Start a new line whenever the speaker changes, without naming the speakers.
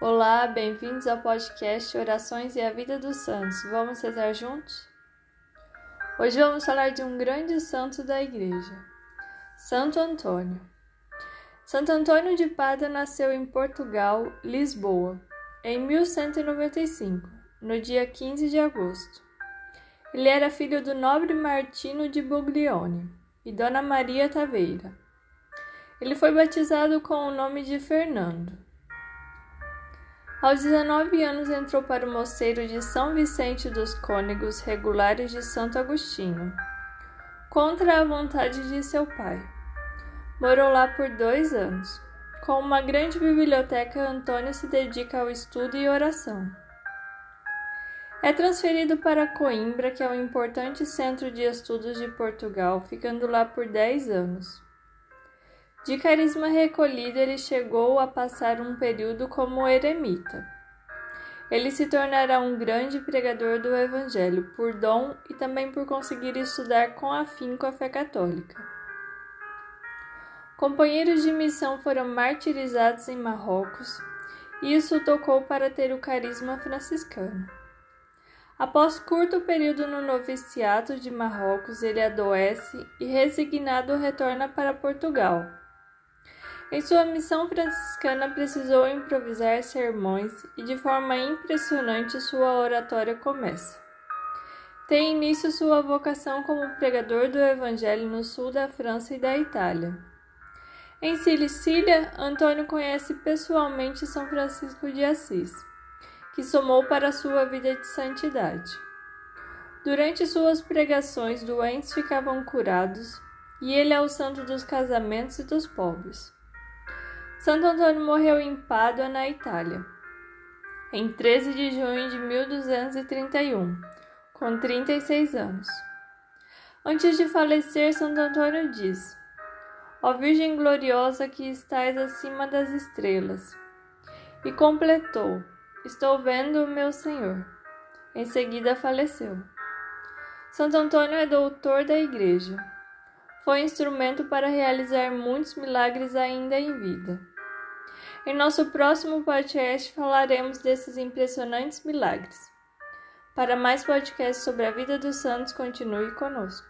Olá, bem-vindos ao podcast Orações e a Vida dos Santos. Vamos rezar juntos? Hoje vamos falar de um grande santo da Igreja, Santo Antônio. Santo Antônio de Pada nasceu em Portugal, Lisboa, em 1195, no dia 15 de agosto. Ele era filho do nobre Martino de Buglione e Dona Maria Taveira. Ele foi batizado com o nome de Fernando. Aos 19 anos entrou para o mosteiro de São Vicente dos Cônegos Regulares de Santo Agostinho, contra a vontade de seu pai. Morou lá por dois anos. Com uma grande biblioteca, Antônio se dedica ao estudo e oração. É transferido para Coimbra, que é um importante centro de estudos de Portugal, ficando lá por dez anos. De carisma recolhido, ele chegou a passar um período como eremita. Ele se tornará um grande pregador do Evangelho por dom e também por conseguir estudar com afinco a fé católica. Companheiros de missão foram martirizados em Marrocos e isso tocou para ter o carisma franciscano. Após curto período no noviciato de Marrocos, ele adoece e, resignado, retorna para Portugal em sua missão franciscana, precisou improvisar sermões e, de forma impressionante, sua oratória começa. Tem início sua vocação como pregador do Evangelho no sul da França e da Itália. Em Sicília, Antônio conhece pessoalmente São Francisco de Assis, que somou para sua vida de santidade. Durante suas pregações, doentes ficavam curados, e ele é o santo dos casamentos e dos pobres. Santo Antônio morreu em Pádua, na Itália, em 13 de junho de 1231, com 36 anos. Antes de falecer, Santo Antônio diz: Ó Virgem gloriosa que estais acima das estrelas. E completou: Estou vendo o meu Senhor. Em seguida faleceu. Santo Antônio é doutor da Igreja. Foi instrumento para realizar muitos milagres ainda em vida. Em nosso próximo podcast falaremos desses impressionantes milagres. Para mais podcasts sobre a vida dos santos, continue conosco.